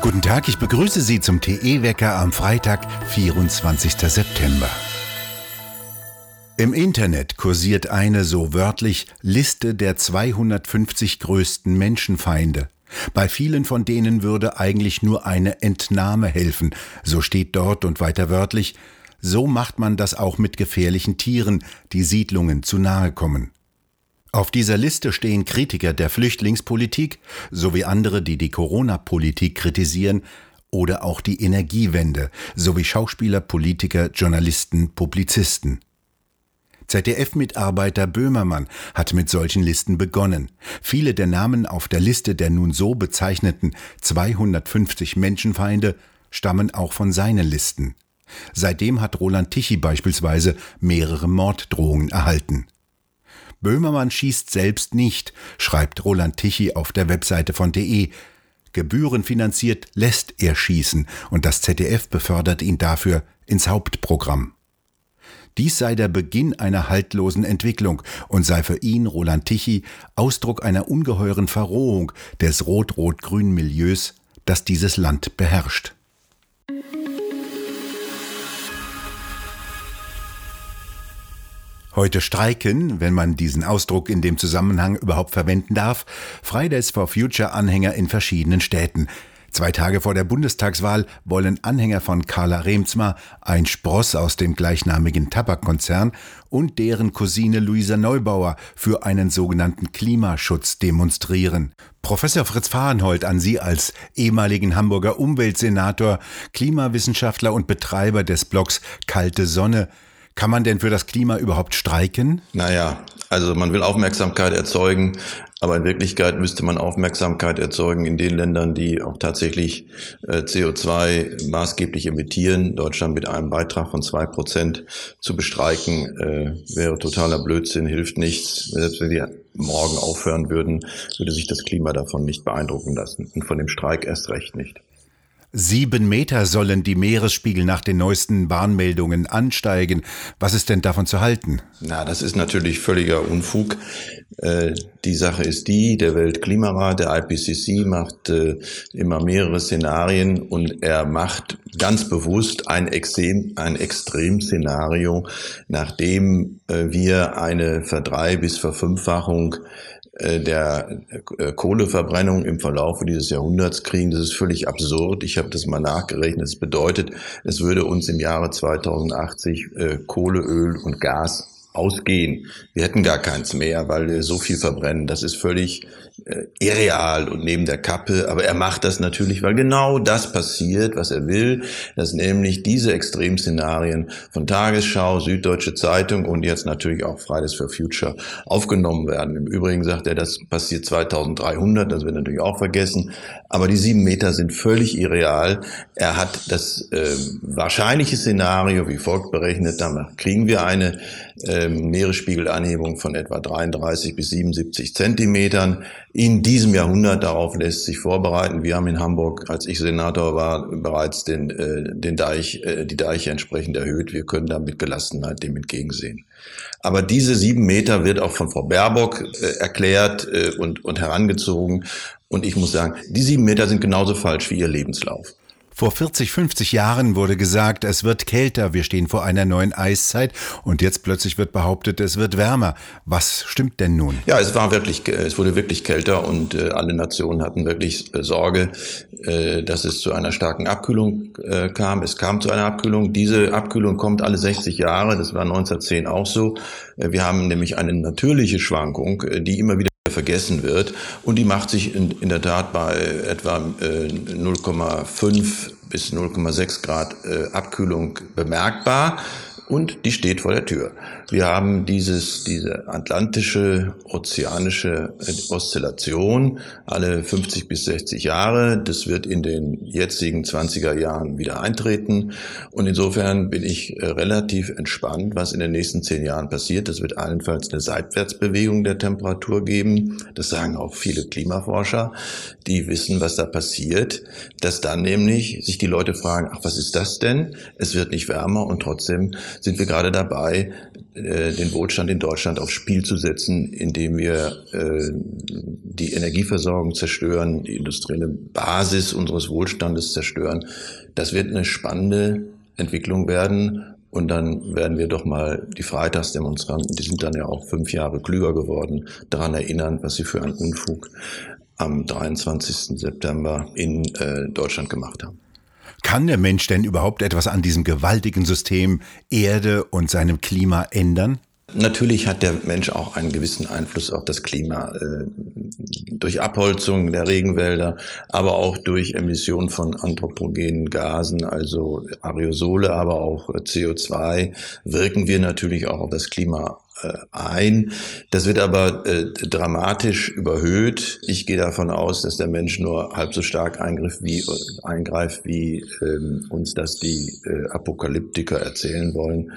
Guten Tag, ich begrüße Sie zum TE-Wecker am Freitag, 24. September. Im Internet kursiert eine so wörtlich Liste der 250 größten Menschenfeinde. Bei vielen von denen würde eigentlich nur eine Entnahme helfen, so steht dort und weiter wörtlich, so macht man das auch mit gefährlichen Tieren, die Siedlungen zu nahe kommen. Auf dieser Liste stehen Kritiker der Flüchtlingspolitik sowie andere, die die Corona-Politik kritisieren oder auch die Energiewende sowie Schauspieler, Politiker, Journalisten, Publizisten. ZDF-Mitarbeiter Böhmermann hat mit solchen Listen begonnen. Viele der Namen auf der Liste der nun so bezeichneten 250 Menschenfeinde stammen auch von seinen Listen. Seitdem hat Roland Tichy beispielsweise mehrere Morddrohungen erhalten. Böhmermann schießt selbst nicht, schreibt Roland Tichy auf der Webseite von DE. Gebührenfinanziert lässt er schießen und das ZDF befördert ihn dafür ins Hauptprogramm. Dies sei der Beginn einer haltlosen Entwicklung und sei für ihn, Roland Tichy, Ausdruck einer ungeheuren Verrohung des rot-rot-grünen Milieus, das dieses Land beherrscht. Heute streiken, wenn man diesen Ausdruck in dem Zusammenhang überhaupt verwenden darf, Fridays for Future Anhänger in verschiedenen Städten. Zwei Tage vor der Bundestagswahl wollen Anhänger von Carla Remzma, ein Spross aus dem gleichnamigen Tabakkonzern, und deren Cousine Luisa Neubauer für einen sogenannten Klimaschutz demonstrieren. Professor Fritz Fahrenhold an Sie als ehemaligen Hamburger Umweltsenator, Klimawissenschaftler und Betreiber des Blogs Kalte Sonne. Kann man denn für das Klima überhaupt streiken? Naja, also man will Aufmerksamkeit erzeugen, aber in Wirklichkeit müsste man Aufmerksamkeit erzeugen in den Ländern, die auch tatsächlich äh, CO2 maßgeblich emittieren. Deutschland mit einem Beitrag von zwei Prozent zu bestreiken, äh, wäre totaler Blödsinn, hilft nichts. Selbst wenn wir morgen aufhören würden, würde sich das Klima davon nicht beeindrucken lassen und von dem Streik erst recht nicht. Sieben Meter sollen die Meeresspiegel nach den neuesten Warnmeldungen ansteigen. Was ist denn davon zu halten? Na, das ist natürlich völliger Unfug. Äh, die Sache ist die, der Weltklimarat, der IPCC macht äh, immer mehrere Szenarien und er macht ganz bewusst ein, Extrem, ein Extremszenario, nachdem äh, wir eine Verdrei- bis Verfünffachung der äh, Kohleverbrennung im Verlauf dieses Jahrhunderts kriegen. Das ist völlig absurd. Ich habe das mal nachgerechnet. Das bedeutet, es würde uns im Jahre 2080 äh, Kohle, Öl und Gas ausgehen. Wir hätten gar keins mehr, weil wir so viel verbrennen. Das ist völlig äh, irreal und neben der Kappe. Aber er macht das natürlich, weil genau das passiert, was er will, dass nämlich diese Extremszenarien von Tagesschau, Süddeutsche Zeitung und jetzt natürlich auch Fridays for Future aufgenommen werden. Im Übrigen sagt er, das passiert 2300, das wird natürlich auch vergessen. Aber die sieben Meter sind völlig irreal. Er hat das äh, wahrscheinliche Szenario wie folgt berechnet. Danach kriegen wir eine äh, Meeresspiegelanhebung von etwa 33 bis 77 Zentimetern in diesem Jahrhundert. Darauf lässt sich vorbereiten. Wir haben in Hamburg, als ich Senator war, bereits den, äh, den Deich, äh, die Deiche entsprechend erhöht. Wir können da mit Gelassenheit dem entgegensehen. Aber diese sieben Meter wird auch von Frau Baerbock äh, erklärt äh, und, und herangezogen. Und ich muss sagen, die sieben Meter sind genauso falsch wie ihr Lebenslauf. Vor 40, 50 Jahren wurde gesagt, es wird kälter, wir stehen vor einer neuen Eiszeit und jetzt plötzlich wird behauptet, es wird wärmer. Was stimmt denn nun? Ja, es war wirklich, es wurde wirklich kälter und äh, alle Nationen hatten wirklich äh, Sorge, äh, dass es zu einer starken Abkühlung kam. Es kam zu einer Abkühlung. Diese Abkühlung kommt alle 60 Jahre. Das war 1910 auch so. Wir haben nämlich eine natürliche Schwankung, die immer wieder vergessen wird. Und die macht sich in, in der Tat bei etwa äh, 0,5 bis 0,6 Grad äh, Abkühlung bemerkbar und die steht vor der Tür. Wir haben dieses, diese atlantische, ozeanische Oszillation alle 50 bis 60 Jahre. Das wird in den jetzigen 20er Jahren wieder eintreten. Und insofern bin ich äh, relativ entspannt, was in den nächsten zehn Jahren passiert. Das wird allenfalls eine Seitwärtsbewegung der Temperatur geben. Das sagen auch viele Klimaforscher, die wissen, was da passiert. Dass dann nämlich sich die Leute fragen, ach, was ist das denn? Es wird nicht wärmer und trotzdem sind wir gerade dabei, äh, den Wohlstand in Deutschland aufs Spiel zu setzen, indem wir äh, die Energieversorgung zerstören, die industrielle Basis unseres Wohlstandes zerstören. Das wird eine spannende Entwicklung werden. Und dann werden wir doch mal die Freitagsdemonstranten, die sind dann ja auch fünf Jahre klüger geworden, daran erinnern, was sie für einen Unfug am 23. September in äh, Deutschland gemacht haben. Kann der Mensch denn überhaupt etwas an diesem gewaltigen System Erde und seinem Klima ändern? Natürlich hat der Mensch auch einen gewissen Einfluss auf das Klima äh, durch Abholzung der Regenwälder, aber auch durch Emission von anthropogenen Gasen, also Aerosole, aber auch CO2, wirken wir natürlich auch auf das Klima äh, ein. Das wird aber äh, dramatisch überhöht. Ich gehe davon aus, dass der Mensch nur halb so stark eingreift, wie, eingreift, wie ähm, uns das die äh, Apokalyptiker erzählen wollen.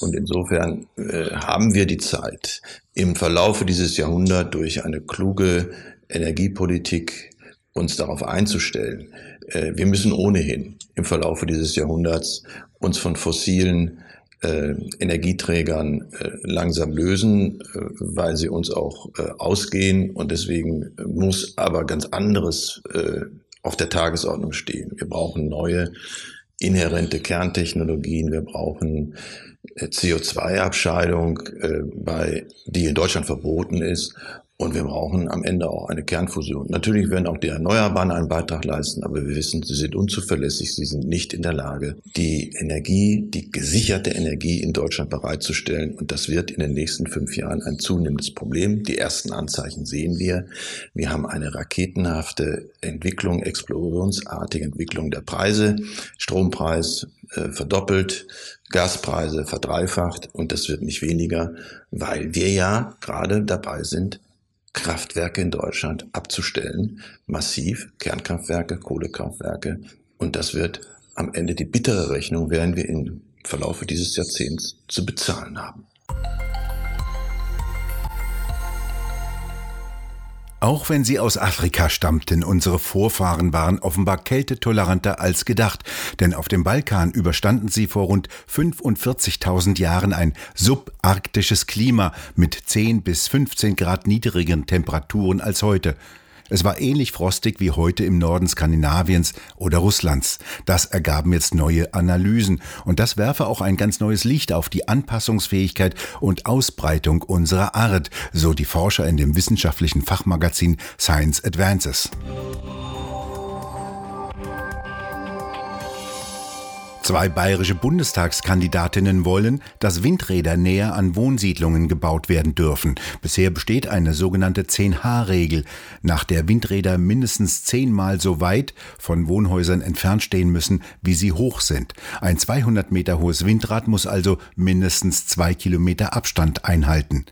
Und insofern äh, haben wir die Zeit, im Verlaufe dieses Jahrhunderts durch eine kluge Energiepolitik uns darauf einzustellen. Äh, wir müssen ohnehin im Verlaufe dieses Jahrhunderts uns von fossilen äh, Energieträgern äh, langsam lösen, äh, weil sie uns auch äh, ausgehen. Und deswegen muss aber ganz anderes äh, auf der Tagesordnung stehen. Wir brauchen neue inhärente Kerntechnologien. Wir brauchen äh, CO2-Abscheidung, äh, bei, die in Deutschland verboten ist. Und wir brauchen am Ende auch eine Kernfusion. Natürlich werden auch die Erneuerbaren einen Beitrag leisten, aber wir wissen, sie sind unzuverlässig, sie sind nicht in der Lage, die Energie, die gesicherte Energie in Deutschland bereitzustellen. Und das wird in den nächsten fünf Jahren ein zunehmendes Problem. Die ersten Anzeichen sehen wir. Wir haben eine raketenhafte Entwicklung, explosionsartige Entwicklung der Preise. Strompreis äh, verdoppelt, Gaspreise verdreifacht und das wird nicht weniger, weil wir ja gerade dabei sind, Kraftwerke in Deutschland abzustellen, massiv Kernkraftwerke, Kohlekraftwerke. Und das wird am Ende die bittere Rechnung, werden wir im Verlaufe dieses Jahrzehnts zu bezahlen haben. Auch wenn sie aus Afrika stammten, unsere Vorfahren waren offenbar kältetoleranter als gedacht, denn auf dem Balkan überstanden sie vor rund 45.000 Jahren ein subarktisches Klima mit 10 bis 15 Grad niedrigeren Temperaturen als heute. Es war ähnlich frostig wie heute im Norden Skandinaviens oder Russlands. Das ergaben jetzt neue Analysen und das werfe auch ein ganz neues Licht auf die Anpassungsfähigkeit und Ausbreitung unserer Art, so die Forscher in dem wissenschaftlichen Fachmagazin Science Advances. Zwei bayerische Bundestagskandidatinnen wollen, dass Windräder näher an Wohnsiedlungen gebaut werden dürfen. Bisher besteht eine sogenannte 10H-Regel, nach der Windräder mindestens zehnmal so weit von Wohnhäusern entfernt stehen müssen, wie sie hoch sind. Ein 200 Meter hohes Windrad muss also mindestens zwei Kilometer Abstand einhalten.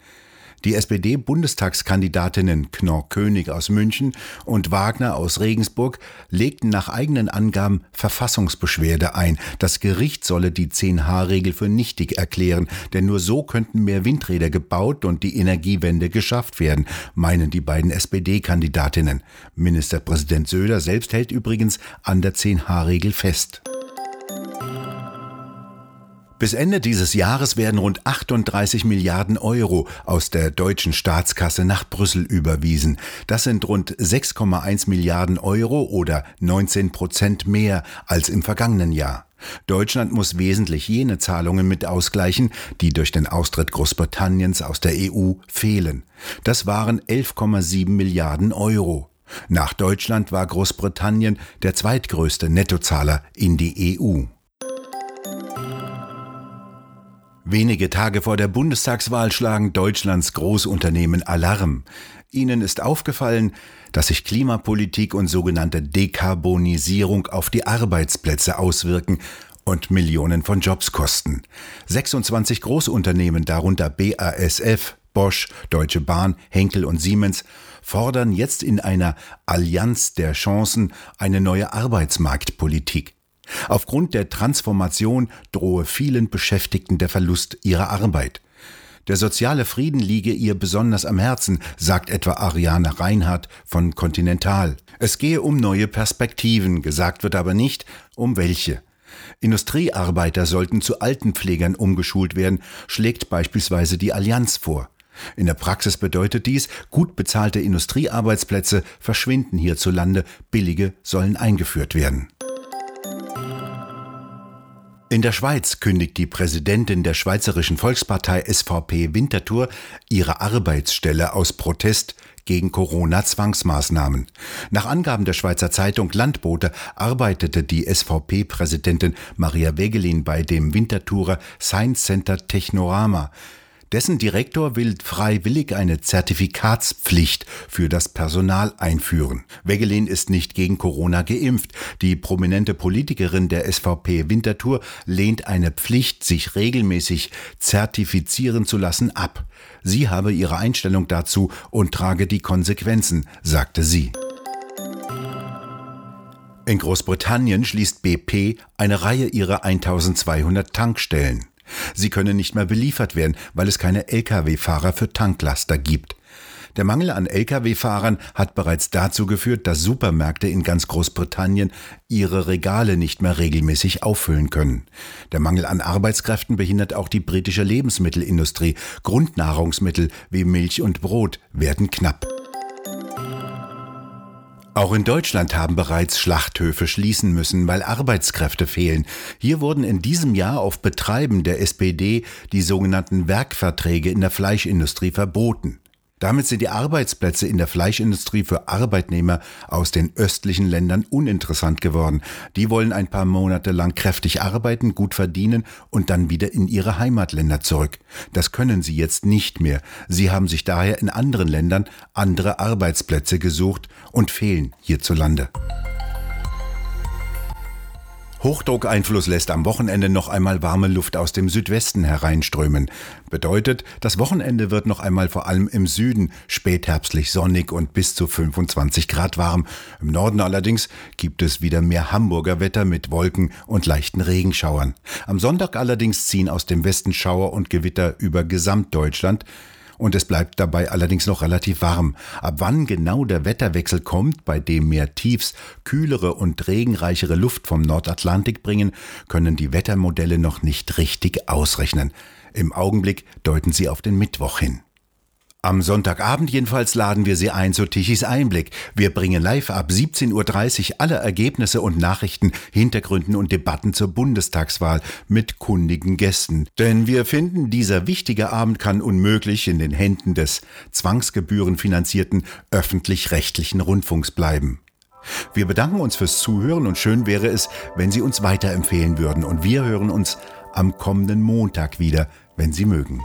Die SPD-Bundestagskandidatinnen Knorr König aus München und Wagner aus Regensburg legten nach eigenen Angaben Verfassungsbeschwerde ein. Das Gericht solle die 10H-Regel für nichtig erklären, denn nur so könnten mehr Windräder gebaut und die Energiewende geschafft werden, meinen die beiden SPD-Kandidatinnen. Ministerpräsident Söder selbst hält übrigens an der 10H-Regel fest. Bis Ende dieses Jahres werden rund 38 Milliarden Euro aus der deutschen Staatskasse nach Brüssel überwiesen. Das sind rund 6,1 Milliarden Euro oder 19 Prozent mehr als im vergangenen Jahr. Deutschland muss wesentlich jene Zahlungen mit ausgleichen, die durch den Austritt Großbritanniens aus der EU fehlen. Das waren 11,7 Milliarden Euro. Nach Deutschland war Großbritannien der zweitgrößte Nettozahler in die EU. Wenige Tage vor der Bundestagswahl schlagen Deutschlands Großunternehmen Alarm. Ihnen ist aufgefallen, dass sich Klimapolitik und sogenannte Dekarbonisierung auf die Arbeitsplätze auswirken und Millionen von Jobs kosten. 26 Großunternehmen, darunter BASF, Bosch, Deutsche Bahn, Henkel und Siemens, fordern jetzt in einer Allianz der Chancen eine neue Arbeitsmarktpolitik. Aufgrund der Transformation drohe vielen Beschäftigten der Verlust ihrer Arbeit. Der soziale Frieden liege ihr besonders am Herzen, sagt etwa Ariane Reinhardt von Continental. Es gehe um neue Perspektiven, gesagt wird aber nicht, um welche. Industriearbeiter sollten zu Altenpflegern umgeschult werden, schlägt beispielsweise die Allianz vor. In der Praxis bedeutet dies, gut bezahlte Industriearbeitsplätze verschwinden hierzulande, billige sollen eingeführt werden. In der Schweiz kündigt die Präsidentin der Schweizerischen Volkspartei SVP Winterthur ihre Arbeitsstelle aus Protest gegen Corona-Zwangsmaßnahmen. Nach Angaben der Schweizer Zeitung Landbote arbeitete die SVP-Präsidentin Maria Wegelin bei dem Winterthurer Science Center Technorama. Dessen Direktor will freiwillig eine Zertifikatspflicht für das Personal einführen. Wegelin ist nicht gegen Corona geimpft. Die prominente Politikerin der SVP Winterthur lehnt eine Pflicht, sich regelmäßig zertifizieren zu lassen, ab. Sie habe ihre Einstellung dazu und trage die Konsequenzen, sagte sie. In Großbritannien schließt BP eine Reihe ihrer 1200 Tankstellen. Sie können nicht mehr beliefert werden, weil es keine Lkw-Fahrer für Tanklaster gibt. Der Mangel an Lkw-Fahrern hat bereits dazu geführt, dass Supermärkte in ganz Großbritannien ihre Regale nicht mehr regelmäßig auffüllen können. Der Mangel an Arbeitskräften behindert auch die britische Lebensmittelindustrie. Grundnahrungsmittel wie Milch und Brot werden knapp. Auch in Deutschland haben bereits Schlachthöfe schließen müssen, weil Arbeitskräfte fehlen. Hier wurden in diesem Jahr auf Betreiben der SPD die sogenannten Werkverträge in der Fleischindustrie verboten. Damit sind die Arbeitsplätze in der Fleischindustrie für Arbeitnehmer aus den östlichen Ländern uninteressant geworden. Die wollen ein paar Monate lang kräftig arbeiten, gut verdienen und dann wieder in ihre Heimatländer zurück. Das können sie jetzt nicht mehr. Sie haben sich daher in anderen Ländern andere Arbeitsplätze gesucht und fehlen hierzulande. Hochdruckeinfluss lässt am Wochenende noch einmal warme Luft aus dem Südwesten hereinströmen. Bedeutet, das Wochenende wird noch einmal vor allem im Süden spätherbstlich sonnig und bis zu 25 Grad warm. Im Norden allerdings gibt es wieder mehr Hamburger Wetter mit Wolken und leichten Regenschauern. Am Sonntag allerdings ziehen aus dem Westen Schauer und Gewitter über Gesamtdeutschland und es bleibt dabei allerdings noch relativ warm. Ab wann genau der Wetterwechsel kommt, bei dem mehr Tiefs kühlere und regenreichere Luft vom Nordatlantik bringen, können die Wettermodelle noch nicht richtig ausrechnen. Im Augenblick deuten sie auf den Mittwoch hin. Am Sonntagabend jedenfalls laden wir Sie ein zu Tichys Einblick. Wir bringen live ab 17.30 Uhr alle Ergebnisse und Nachrichten, Hintergründen und Debatten zur Bundestagswahl mit kundigen Gästen. Denn wir finden, dieser wichtige Abend kann unmöglich in den Händen des zwangsgebührenfinanzierten öffentlich-rechtlichen Rundfunks bleiben. Wir bedanken uns fürs Zuhören und schön wäre es, wenn Sie uns weiterempfehlen würden. Und wir hören uns am kommenden Montag wieder, wenn Sie mögen.